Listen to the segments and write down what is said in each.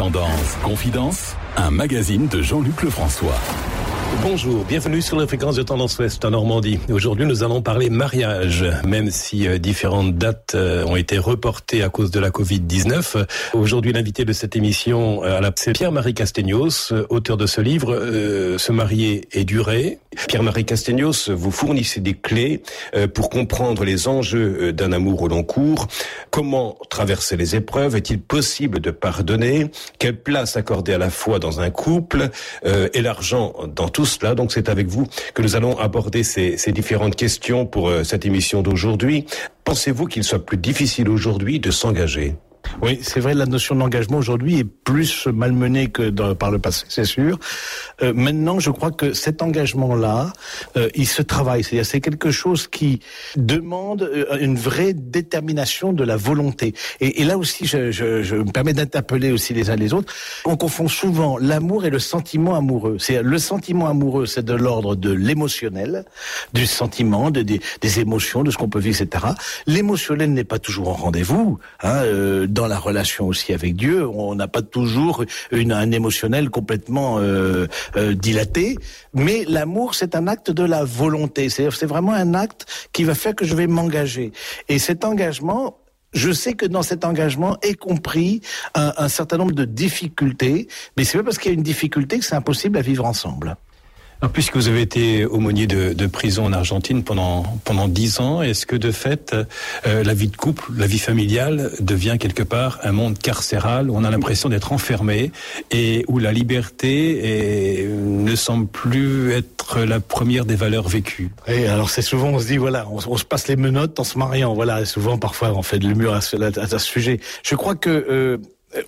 Tendance, Confidence, un magazine de Jean-Luc Lefrançois. Bonjour, bienvenue sur la fréquence de Tendance Ouest en Normandie. Aujourd'hui, nous allons parler mariage, même si euh, différentes dates euh, ont été reportées à cause de la Covid-19. Aujourd'hui, l'invité de cette émission, euh, c'est Pierre-Marie Castegnos, auteur de ce livre, Se marier et durer. Pierre-Marie Castegnos, vous fournissez des clés pour comprendre les enjeux d'un amour au long cours. Comment traverser les épreuves Est-il possible de pardonner? Quelle place accorder à la foi dans un couple Et l'argent dans tout cela. Donc c'est avec vous que nous allons aborder ces, ces différentes questions pour euh, cette émission d'aujourd'hui. Pensez-vous qu'il soit plus difficile aujourd'hui de s'engager? Oui, c'est vrai, la notion d'engagement aujourd'hui est plus malmenée que par le passé, c'est sûr. Euh, maintenant, je crois que cet engagement-là, euh, il se travaille. C'est-à-dire, c'est quelque chose qui demande euh, une vraie détermination de la volonté. Et, là aussi, je, je, je, me permets d'interpeller aussi les uns les autres. On confond souvent l'amour et le sentiment amoureux. C'est le sentiment amoureux, c'est de l'ordre de l'émotionnel, du sentiment, de, des, des émotions, de ce qu'on peut vivre, etc. L'émotionnel n'est pas toujours en rendez-vous. Hein, euh, dans la relation aussi avec Dieu. On n'a pas toujours un émotionnel complètement euh, euh, dilaté, mais l'amour, c'est un acte de la volonté. C'est vraiment un acte qui va faire que je vais m'engager. Et cet engagement, je sais que dans cet engagement est compris un, un certain nombre de difficultés, mais c'est pas parce qu'il y a une difficulté que c'est impossible à vivre ensemble. Alors, puisque vous avez été aumônier de, de prison en Argentine pendant pendant dix ans, est-ce que de fait euh, la vie de couple, la vie familiale devient quelque part un monde carcéral où on a l'impression d'être enfermé et où la liberté est, ne semble plus être la première des valeurs vécues? Et alors c'est souvent on se dit voilà on, se passe les menottes en se mariant voilà souvent parfois on fait de l'humour à, à, à, ce sujet. Je crois que euh,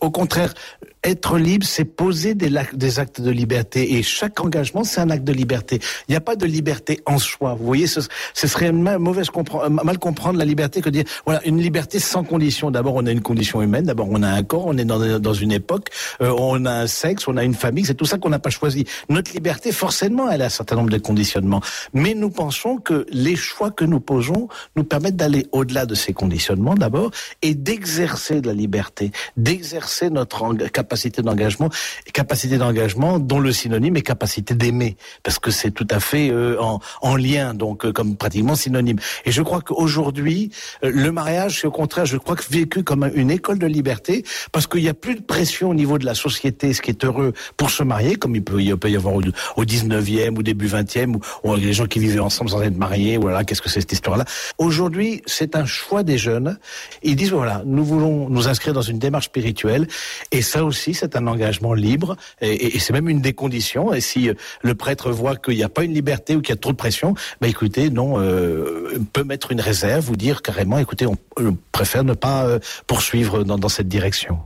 au contraire, être libre, c'est poser des, actes de liberté. Et chaque engagement, c'est un acte de liberté. Il n'y a pas de liberté en soi. Vous voyez, ce, serait mal, mauvaise compre mal comprendre la liberté que dire, voilà, une liberté sans condition. D'abord, on a une condition humaine. D'abord, on a un corps. On est dans, dans une époque. Euh, on a un sexe. On a une famille. C'est tout ça qu'on n'a pas choisi. Notre liberté, forcément, elle a un certain nombre de conditionnements. Mais nous pensons que les choix que nous posons nous permettent d'aller au-delà de ces conditionnements, d'abord, et d'exercer de la liberté, d'exercer notre capacité capacité d'engagement, capacité d'engagement dont le synonyme est capacité d'aimer, parce que c'est tout à fait euh, en, en, lien, donc euh, comme pratiquement synonyme. Et je crois qu'aujourd'hui, euh, le mariage, c'est au contraire, je crois que vécu comme une école de liberté, parce qu'il n'y a plus de pression au niveau de la société, ce qui est heureux pour se marier, comme il peut, y avoir au, au 19e ou début 20e, ou, ou les gens qui vivaient ensemble sans être mariés, voilà, qu'est-ce que c'est cette histoire-là. Aujourd'hui, c'est un choix des jeunes. Ils disent, voilà, nous voulons nous inscrire dans une démarche spirituelle, et ça aussi, c'est un engagement libre, et, c'est même une des conditions. Et si euh, le prêtre voit qu'il n'y a pas une liberté ou qu'il y a trop de pression, bah écoutez, non, euh, peut mettre une réserve ou dire carrément, écoutez, on, préfère ne pas euh, poursuivre dans cette direction.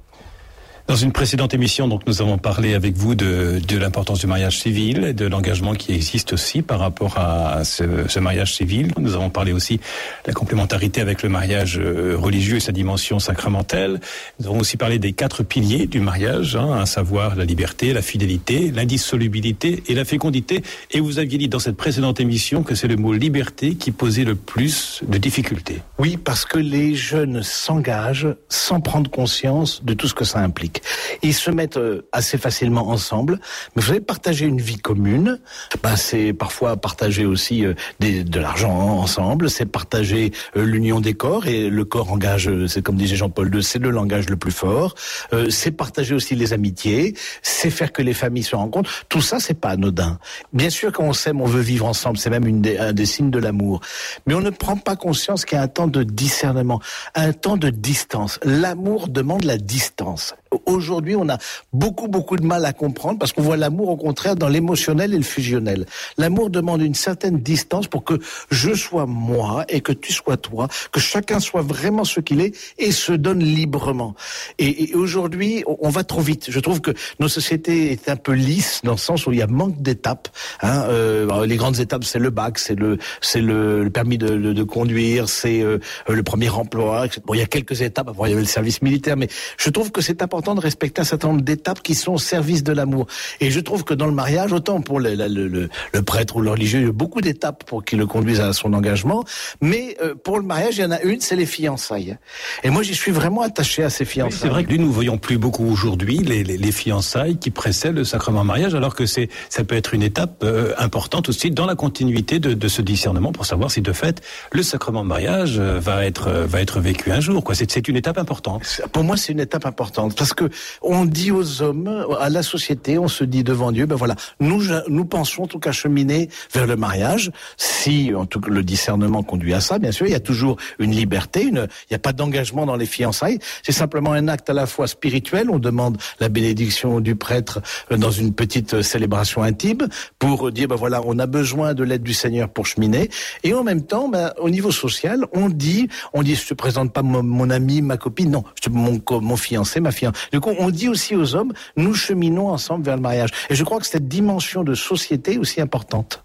Dans une précédente émission, donc, nous avons parlé avec vous de, de l'importance du mariage civil et de l'engagement qui existe aussi par rapport à ce, ce, mariage civil. Nous avons parlé aussi de la complémentarité avec le mariage euh, religieux et sa dimension sacramentelle. Nous avons aussi parlé des quatre piliers du mariage, hein, à savoir la liberté, la fidélité, l'indissolubilité et la fécondité. Et vous aviez dit dans cette précédente émission que c'est le mot liberté qui posait le plus de difficultés. Oui, parce que les jeunes s'engagent sans prendre conscience de tout ce que ça implique. Ils se mettent euh, assez facilement ensemble, mais vous savez, partager une vie commune, ben, c'est parfois partager aussi euh, des, de l'argent ensemble, c'est partager euh, l'union des corps, et le corps engage, c'est comme disait Jean-Paul II, c'est le langage le plus fort, c'est partager aussi les amitiés, c'est faire que les familles se rencontrent, tout ça, c'est pas anodin. Bien sûr, quand on s'aime, on veut vivre ensemble, c'est même une des, un des signes de l'amour, mais on ne prend pas conscience qu'il y a un temps de discernement, un temps de distance. L'amour demande la distance aujourd'hui, on a beaucoup, beaucoup de mal à comprendre parce qu'on voit l'amour au contraire dans l'émotionnel et le fusionnel. L'amour demande une certaine distance pour que je sois moi et que tu sois toi, que chacun soit vraiment ce qu'il est et se donne librement. Et, aujourd'hui, on va trop vite. Je trouve que nos sociétés est un peu lisses dans le sens où il y a manque d'étapes. Hein. Euh, les grandes étapes, c'est le bac, c'est le, permis de, conduire, c'est euh, le premier emploi. Bon, il y a quelques étapes. Avant, il y avait le service militaire, mais je trouve que c'est important important de respecter un certain nombre d'étapes qui sont au service de l'amour. Et je trouve que dans le mariage, autant pour le, le, le, le prêtre ou le religieux, il y a beaucoup d'étapes pour qui le conduisent à son engagement, mais euh, pour le mariage, il y en a une, c'est les fiançailles. Et moi, j'y suis vraiment attaché à ces fiançailles. c'est vrai que nous ne voyons plus beaucoup aujourd'hui les, les, les, fiançailles qui précèdent le sacrement mariage, alors que c'est ça peut être une étape euh, importante aussi dans la continuité de, de, ce discernement pour savoir si de fait le sacrement mariage euh, va être va être vécu un jour. Quoi, c'est une étape importante. Pour moi, c'est une étape importante parce que on dit aux hommes, à la société, on se dit devant Dieu, ben voilà, nous nous pensons en tout cas cheminer vers le mariage. Si en tout cas le discernement conduit à ça, bien sûr, il y a toujours une liberté, il n'y a pas d'engagement dans les fiançailles. C'est simplement un acte à la fois spirituel. On demande la bénédiction du prêtre euh, dans une petite euh, célébration intime pour dire ben voilà, on a besoin de l'aide du Seigneur pour cheminer. Et en même temps, ben, au niveau social, on dit, on dit, je te présente pas mon, mon ami, ma copine, non, je te, mon, mon fiancé, ma fiancée. Du coup, on dit aussi aux hommes, nous cheminons ensemble vers le mariage. Et je crois que cette dimension de société est aussi importante.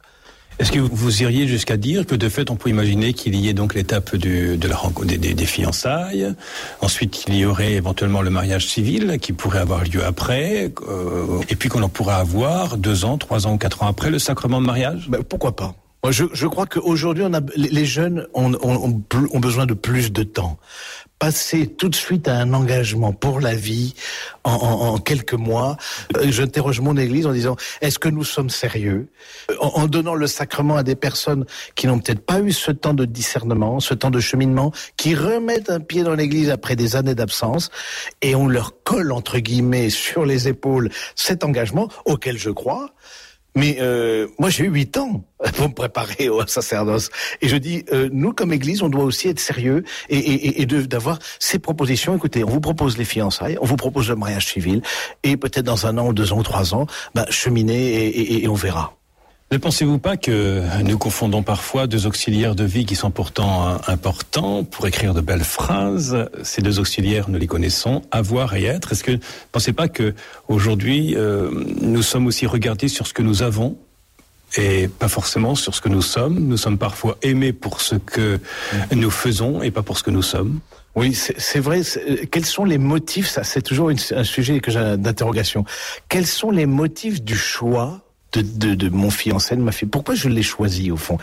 Est-ce que vous iriez jusqu'à dire que de fait on peut imaginer qu'il y ait donc l'étape de la rencontre des, des, des, fiançailles, ensuite il y aurait éventuellement le mariage civil qui pourrait avoir lieu après, euh, et puis qu'on en pourra avoir deux ans, trois ans, quatre ans après le sacrement de mariage? Ben, Pourquoi pas? Je, je crois qu'aujourd'hui, on a, les jeunes ont, ont, ont, besoin de plus de temps passer tout de suite à un engagement pour la vie en, en, en quelques mois. Euh, j'interroge mon Église en disant est-ce que nous sommes sérieux? En, en, donnant le sacrement à des personnes qui n'ont peut-être pas eu ce temps de discernement, ce temps de cheminement, qui remettent un pied dans l'Église après des années d'absence et on leur colle entre guillemets sur les épaules cet engagement auquel je crois. Mais euh, moi, j'ai eu huit ans pour me préparer au sacerdoce. Et je dis, euh, nous, comme Église, on doit aussi être sérieux et, et, et d'avoir ces propositions. Écoutez, on vous propose les fiançailles, on vous propose le mariage civil, et peut-être dans un an, ou deux ans, ou trois ans, bah, cheminer et, et on verra. Ne pensez-vous pas que nous confondons parfois deux auxiliaires de vie qui sont pourtant importants pour écrire de belles phrases? Ces deux auxiliaires, nous les connaissons, avoir et être. Est-ce que ne pensez pas que aujourd'hui euh, nous sommes aussi regardés sur ce que nous avons et pas forcément sur ce que nous sommes? Nous sommes parfois aimés pour ce que nous faisons et pas pour ce que nous sommes? Oui, c'est vrai. Quels sont les motifs? Ça, c'est toujours un sujet d'interrogation. Quels sont les motifs du choix de, de, de, mon fiancé, de ma fille. Pourquoi je l'ai choisi au fond?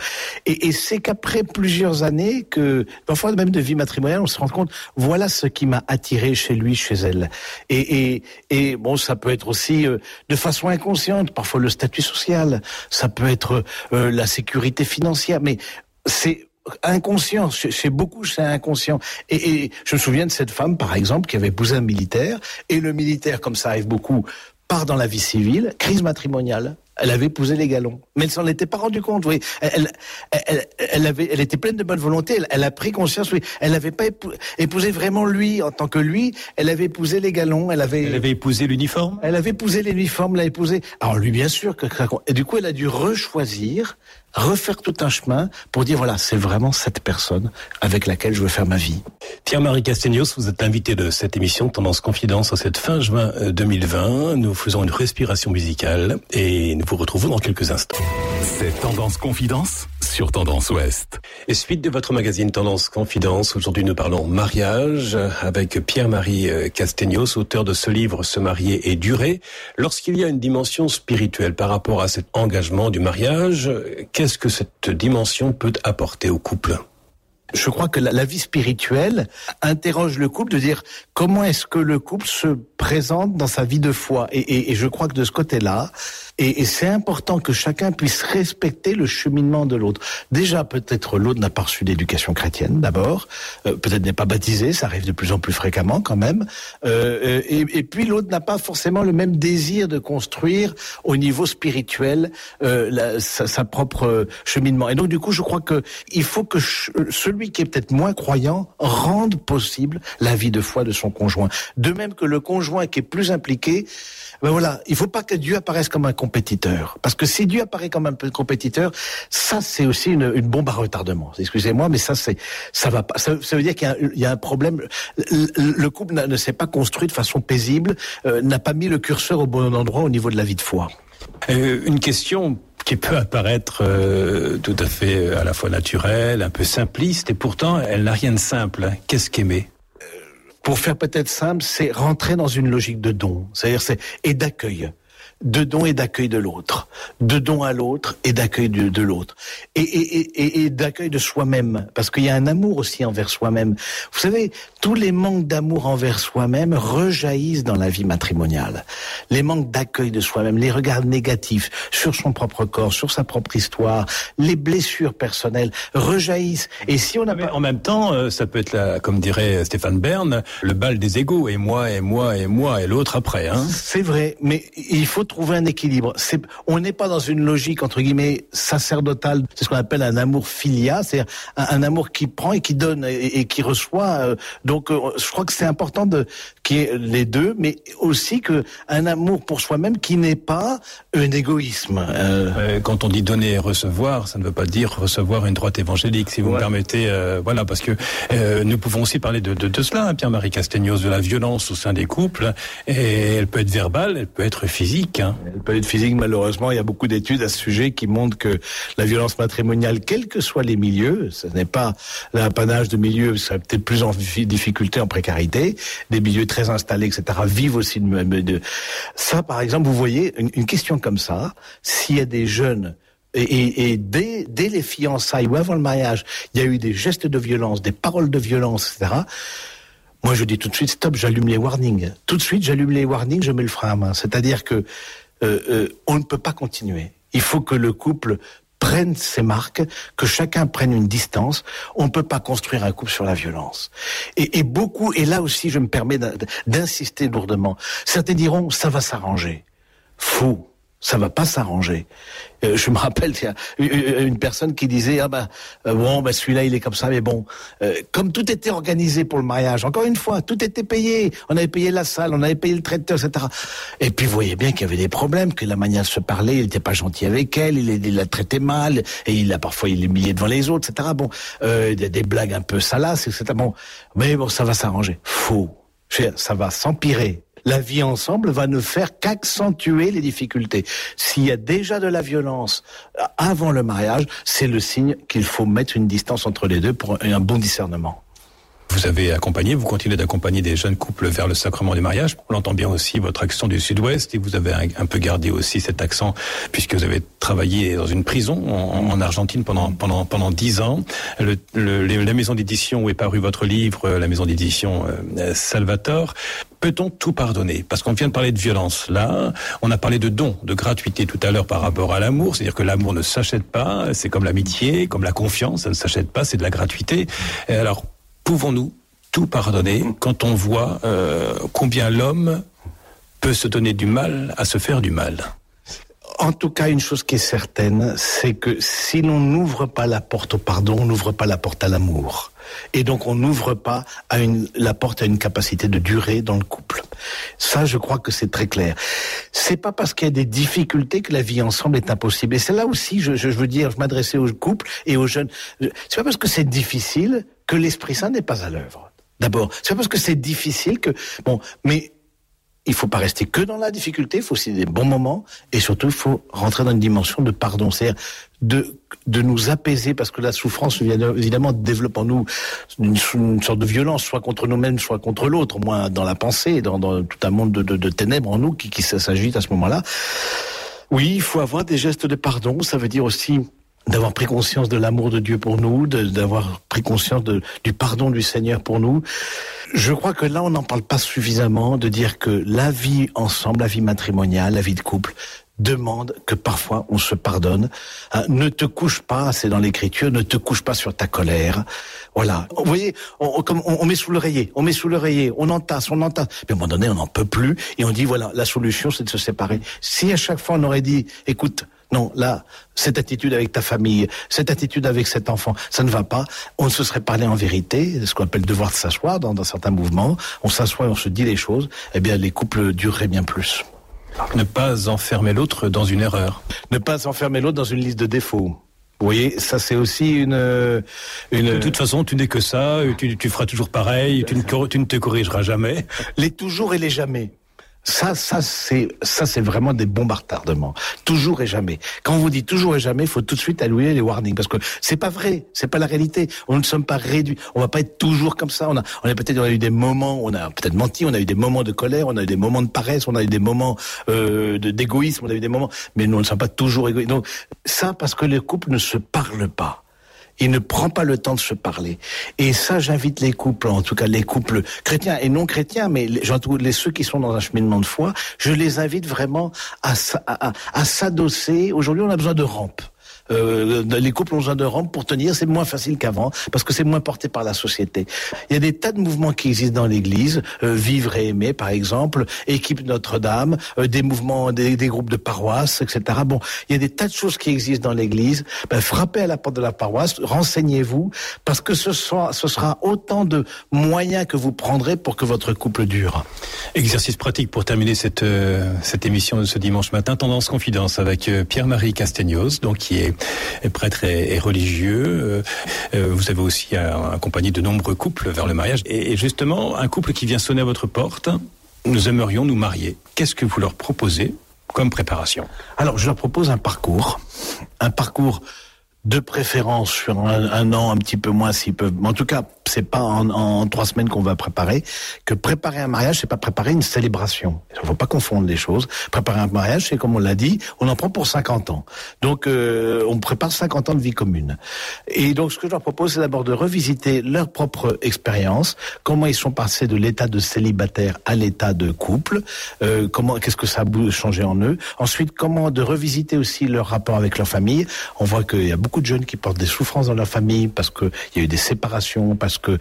Et, et c'est qu'après plusieurs années, que parfois même de vie matrimoniale, on se rend compte, voilà ce qui m'a attiré chez lui, chez elle. Et, et, et bon, ça peut être aussi euh, de façon inconsciente, parfois le statut social, ça peut être euh, la sécurité financière, mais c'est inconscient, chez beaucoup c'est inconscient. Et, et je me souviens de cette femme, par exemple, qui avait épousé un militaire, et le militaire, comme ça arrive beaucoup, part dans la vie civile, crise matrimoniale, elle avait épousé les galons, mais elle s'en était pas rendu compte. Oui, elle, elle, elle, elle, avait, elle était pleine de bonne volonté. Elle, elle a pris conscience. Oui, elle n'avait pas épousé vraiment lui en tant que lui. Elle avait épousé les galons. Elle avait. Elle avait épousé l'uniforme. Elle avait épousé l'uniforme. L'a épousé. Alors lui, bien sûr que. Et du coup, elle a dû rechoisir refaire tout un chemin pour dire voilà, c'est vraiment cette personne avec laquelle je veux faire ma vie. Pierre-Marie Castegnos, vous êtes invité de cette émission Tendance Confidence en cette fin juin 2020. Nous faisons une respiration musicale et nous vous retrouvons dans quelques instants. C'est Tendance Confidence sur Tendance Ouest. Et suite de votre magazine Tendance Confidence, aujourd'hui nous parlons mariage avec Pierre-Marie Castegnos, auteur de ce livre Se marier et durer. Lorsqu'il y a une dimension spirituelle par rapport à cet engagement du mariage, qu'est-ce que cette dimension peut apporter au couple? Je crois que la, la, vie spirituelle interroge le couple de dire comment est-ce que le couple se présente dans sa vie de foi. Et, et, et je crois que de ce côté-là, et, et c'est important que chacun puisse respecter le cheminement de l'autre. Déjà, peut-être l'autre n'a pas reçu d'éducation chrétienne, d'abord. Euh, peut-être n'est pas baptisé, ça arrive de plus en plus fréquemment quand même. Euh, et, et, puis l'autre n'a pas forcément le même désir de construire au niveau spirituel euh, sa, sa, propre cheminement. Et donc, du coup, je crois que il faut que celui qui est peut-être moins croyant rende possible la vie de foi de son conjoint. De même que le conjoint qui est plus impliqué, ben voilà, il faut pas que Dieu apparaisse comme un compétiteur. Parce que si Dieu apparaît comme un peu compétiteur, ça c'est aussi une, une, bombe à retardement. Excusez-moi, mais ça c'est ça va pas. Ça, ça veut dire qu'il y, y, a un problème. Le, le couple ne s'est pas construit de façon paisible, euh, n'a pas mis le curseur au bon endroit au niveau de la vie de foi. Euh, une question qui peut apparaître euh, tout à fait à la fois naturelle, un peu simpliste, et pourtant elle n'a rien de simple. Qu'est-ce qu'aimer? Pour faire peut-être simple, c'est rentrer dans une logique de don, c'est-à-dire c'est et d'accueil de don et d'accueil de l'autre, de don à l'autre et d'accueil de, de l'autre, et, et, et, et d'accueil de soi-même, parce qu'il y a un amour aussi envers soi-même. Vous savez, tous les manques d'amour envers soi-même rejaillissent dans la vie matrimoniale. Les manques d'accueil de soi-même, les regards négatifs sur son propre corps, sur sa propre histoire, les blessures personnelles rejaillissent. Et si on a pas... en même temps, euh, ça peut être, la, comme dirait Stéphane Bern, le bal des égaux, et moi, et moi, et moi, et l'autre après. Hein C'est vrai, mais il faut trouver un équilibre. C'est, on n'est pas dans une logique entre guillemets sacerdotale. C'est ce qu'on appelle un amour filia, c'est un, un, amour qui prend et qui donne et, et qui reçoit. Euh, donc, euh, je crois que c'est important de qu'il y ait les deux, mais aussi que un amour pour soi-même qui n'est pas un égoïsme. Euh... Quand on dit donner et recevoir, ça ne veut pas dire recevoir une droite évangélique, si vous me permettez. Euh, voilà, parce que euh, nous pouvons aussi parler de, de, de cela, hein, Pierre-Marie Castegnos, de la violence au sein des couples. Et elle peut être verbale, elle peut être physique. Hein. Elle peut être physique, malheureusement. Il y a beaucoup d'études à ce sujet qui montrent que la violence matrimoniale, quels que soient les milieux, ce n'est pas l'apanage de milieux, ça peut-être plus en difficulté, en précarité, des milieux très installés, etc., vivent aussi de, de... ça. Par exemple, vous voyez une, question comme ça, s'il y a des jeunes et, et, et dès, dès, les fiançailles ou avant le mariage, il y a eu des gestes de violence, des paroles de violence, etc. Moi, je dis tout de suite, stop, j'allume les warnings. Tout de suite, j'allume les warnings, je mets le frein à main. C'est-à-dire que euh, euh, on ne peut pas continuer. Il faut que le couple prenne ses marques, que chacun prenne une distance. On ne peut pas construire un couple sur la violence. Et, beaucoup, et là aussi, je me permets d'insister lourdement. Certains diront, ça va s'arranger. Faux ça va pas s'arranger. Euh, je me rappelle, une personne qui disait ah ben euh, bon ben celui-là il est comme ça mais bon. Euh, comme tout était organisé pour le mariage encore une fois tout était payé. On avait payé la salle on avait payé le traiteur etc et puis vous voyez bien qu'il y avait des problèmes que la manière de se parler il n'était pas gentil avec elle il, la traitait mal et il a parfois il humilié devant les autres etc bon euh, des, des blagues un peu salaces etc bon mais bon ça va s'arranger. Faux. Ça va s'empirer la vie ensemble va ne faire qu'accentuer les difficultés. S'il y a déjà de la violence avant le mariage, c'est le signe qu'il faut mettre une distance entre les deux pour un bon discernement. Vous avez accompagné, vous continuez d'accompagner des jeunes couples vers le sacrement du mariage. On entend bien aussi votre accent du sud-ouest et vous avez un, peu gardé aussi cet accent puisque vous avez travaillé dans une prison en, en Argentine pendant pendant pendant dix ans. Le, le, la maison d'édition où est paru votre livre, la maison d'édition euh, Salvator. Peut-on tout pardonner? Parce qu'on vient de parler de violence là, on a parlé de don, de gratuité tout à l'heure par rapport à l'amour, c'est-à-dire que l'amour ne s'achète pas, c'est comme l'amitié, comme la confiance, ça ne s'achète pas, c'est de la gratuité. Alors pouvons-nous tout pardonner quand on voit euh, combien l'homme peut se donner du mal à se faire du mal? En tout cas, une chose qui est certaine, c'est que si l'on n'ouvre pas la porte au pardon, on n'ouvre pas la porte à l'amour. Et donc, on n'ouvre pas à une, la porte à une capacité de durer dans le couple. Ça, je crois que c'est très clair. C'est pas parce qu'il y a des difficultés que la vie ensemble est impossible. Et c'est là aussi, je, je, veux dire, je m'adressais aux couples et aux jeunes. C'est pas parce que c'est difficile que l'Esprit Saint n'est pas à l'œuvre. D'abord, c'est parce que c'est difficile que bon, mais il faut pas rester que dans la difficulté, il faut aussi des bons moments et surtout il faut rentrer dans une dimension de pardon, c'est-à-dire de de nous apaiser parce que la souffrance évidemment développe en nous une, une sorte de violence, soit contre nous-mêmes, soit contre l'autre, au moins dans la pensée, dans, dans tout un monde de, de, de ténèbres en nous qui, qui s'agite à ce moment-là. Oui, il faut avoir des gestes de pardon. Ça veut dire aussi d'avoir pris conscience de l'amour de Dieu pour nous, d'avoir pris conscience de, du pardon du Seigneur pour nous. Je crois que là, on n'en parle pas suffisamment de dire que la vie ensemble, la vie matrimoniale, la vie de couple, demande que parfois on se pardonne. Hein, ne te couche pas, c'est dans l'écriture, ne te couche pas sur ta colère. Voilà. Vous voyez, on, on, on met sous l'oreiller, on met sous l'oreiller, on entasse, on entasse. Puis à un moment donné, on n'en peut plus et on dit voilà, la solution c'est de se séparer. Si à chaque fois on aurait dit, écoute, non, là, cette attitude avec ta famille, cette attitude avec cet enfant, ça ne va pas. On se serait parlé en vérité, ce qu'on appelle devoir de s'asseoir dans, dans certains mouvements. On s'assoit et on se dit les choses. Eh bien, les couples dureraient bien plus. Ne pas enfermer l'autre dans une erreur. Ne pas enfermer l'autre dans une liste de défauts. Vous voyez, ça c'est aussi une, une. De toute façon, tu n'es que ça. Tu, tu feras toujours pareil. Tu ne, tu ne te corrigeras jamais. Les toujours et les jamais. Ça, ça, c'est, ça, c'est vraiment des bombardements. Toujours et jamais. Quand on vous dit toujours et jamais, il faut tout de suite allouer les warnings parce que c'est pas vrai, c'est pas la réalité. On ne sommes pas réduits. On va pas être toujours comme ça. On a, on a peut-être, on a eu des moments, on a peut-être menti, on a eu des moments de colère, on a eu des moments de paresse, on a eu des moments euh, d'égoïsme, on a eu des moments, mais nous ne sommes pas toujours égoïstes. Donc ça, parce que les couples ne se parlent pas il ne prend pas le temps de se parler. Et ça, j'invite les couples, en tout cas les couples chrétiens et non chrétiens, mais les ceux qui sont dans un cheminement de foi, je les invite vraiment à, à, à s'adosser. Aujourd'hui, on a besoin de rampes. Euh, les couples ont besoin de rampes pour tenir. C'est moins facile qu'avant parce que c'est moins porté par la société. Il y a des tas de mouvements qui existent dans l'Église, euh, Vivre et aimer par exemple, Équipe Notre-Dame, euh, des mouvements, des, des, groupes de paroisses, etc. Bon, il y a des tas de choses qui existent dans l'Église. Ben, frappez à la porte de la paroisse, renseignez-vous parce que ce sera, ce sera autant de moyens que vous prendrez pour que votre couple dure. Exercice pratique pour terminer cette cette émission de ce dimanche matin. Tendance confidence avec Pierre-Marie Castegnos, donc qui est prêtre et, religieux. Euh, euh, vous avez aussi accompagné de nombreux couples vers le mariage. Et justement, un couple qui vient sonner à votre porte, nous aimerions nous marier. Qu'est-ce que vous leur proposez comme préparation? Alors, je leur propose un parcours. Un parcours de préférence sur un, an, un petit peu moins s'ils peuvent. En tout cas, c'est pas en, trois semaines qu'on va préparer. Que préparer un mariage, c'est pas préparer une célébration. Il faut pas confondre les choses. Préparer un mariage, c'est comme on l'a dit, on en prend pour 50 ans. Donc, euh, on prépare 50 ans de vie commune. Et donc, ce que je leur propose, c'est d'abord de revisiter leur propre expérience, comment ils sont passés de l'état de célibataire à l'état de couple, euh, comment, qu'est-ce que ça a changé en eux. Ensuite, comment de revisiter aussi leur rapport avec leur famille. On voit qu'il y a beaucoup de jeunes qui portent des souffrances dans leur famille parce qu'il y a eu des séparations, parce que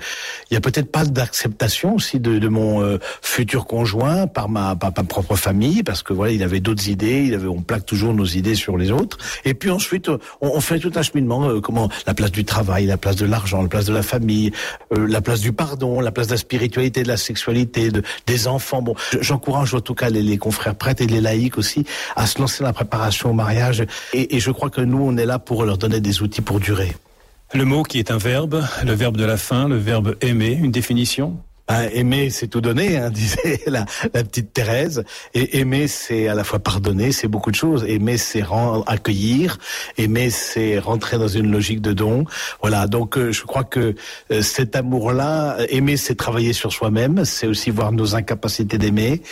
il y a peut-être pas d'acceptation aussi de, de mon euh, futur conjoint par ma, par ma propre famille, parce que voilà, il avait d'autres idées, il avait, on plaque toujours nos idées sur les autres. Et puis ensuite, on, on fait tout un cheminement, euh, comment la place du travail, la place de l'argent, la place de la famille, euh, la place du pardon, la place de la spiritualité, de la sexualité, de, des enfants. Bon, j'encourage en tout cas les, les, confrères prêtres et les laïcs aussi à se lancer dans la préparation au mariage. Et, et je crois que nous, on est là pour leur donner des outils pour durer. Le mot qui est un verbe, le verbe de la fin, le verbe aimer, une définition bah, aimer, c'est tout donner, hein, disait la, la, petite Thérèse. Et aimer, c'est à la fois pardonner, c'est beaucoup de choses. Aimer, c'est accueillir. Aimer, c'est rentrer dans une logique de don. Voilà. Donc, euh, je crois que euh, cet amour-là, aimer, c'est travailler sur soi-même. C'est aussi voir nos incapacités d'aimer.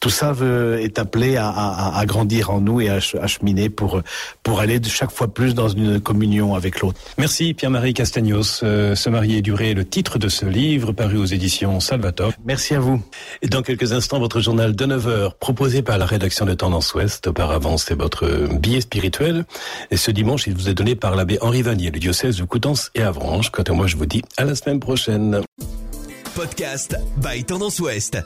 Tout ça veut, est appelé à, à, à, grandir en nous et à, à, cheminer pour pour aller de chaque fois plus dans une communion avec l'autre. Merci Pierre-Marie Castagnos. Euh, se marier et durer, le titre de ce livre paru aux éditions Salvatore. Merci à vous. Et dans quelques instants, votre journal de 9 heures, proposé par la rédaction de Tendance Ouest. Auparavant, c'est votre billet spirituel. Et ce dimanche, il vous est donné par l'abbé Henri Vanier, le diocèse de Coutances et Avranches. Quant à moi, je vous dis à la semaine prochaine. Podcast by Tendance Ouest.